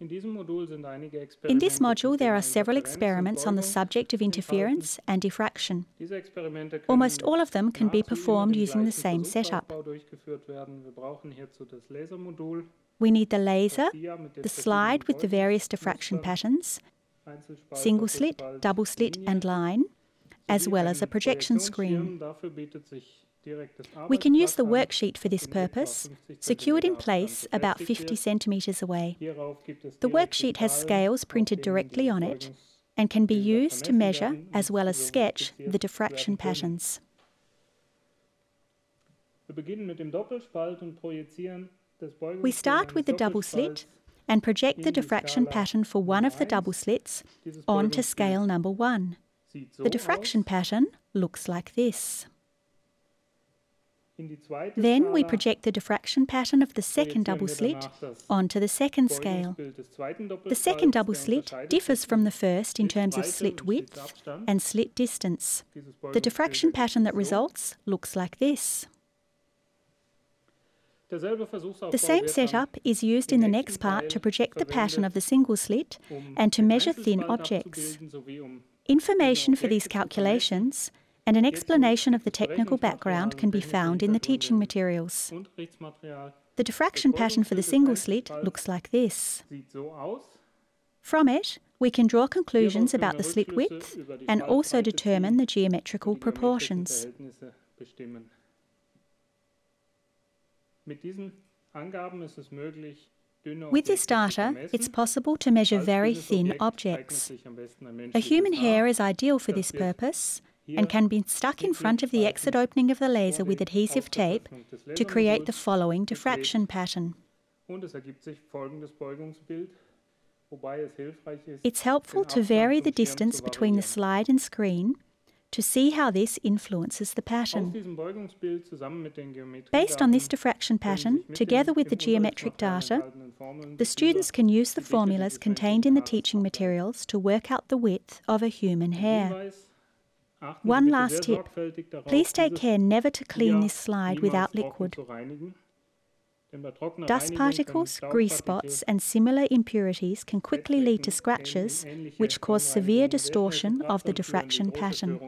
In this module, there are several experiments on the subject of interference and diffraction. Almost all of them can be performed using the same setup. We need the laser, the slide with the various diffraction patterns, single slit, double slit and line, as well as a projection screen. We can use the worksheet for this purpose, secured in place about 50 centimetres away. The worksheet has scales printed directly on it and can be used to measure as well as sketch the diffraction patterns. We start with the double slit and project the diffraction pattern for one of the double slits onto scale number one. The diffraction pattern looks like this. Then we project the diffraction pattern of the second double slit onto the second scale. The second double slit differs from the first in terms of slit width and slit distance. The diffraction pattern that results looks like this. The same setup is used in the next part to project the pattern of the single slit and to measure thin objects. Information for these calculations and an explanation of the technical background can be found in the teaching materials. The diffraction pattern for the single slit looks like this. From it, we can draw conclusions about the slit width and also determine the geometrical proportions. With this data, it's possible to measure very thin objects. A human hair is ideal for this purpose and can be stuck in front of the exit opening of the laser with adhesive tape to create the following diffraction pattern. It's helpful to vary the distance between the slide and screen to see how this influences the pattern. Based on this diffraction pattern, together with the geometric data, the students can use the formulas contained in the teaching materials to work out the width of a human hair. One last tip. Please take care never to clean this slide without liquid. Dust particles, grease spots, and similar impurities can quickly lead to scratches, which cause severe distortion of the diffraction pattern.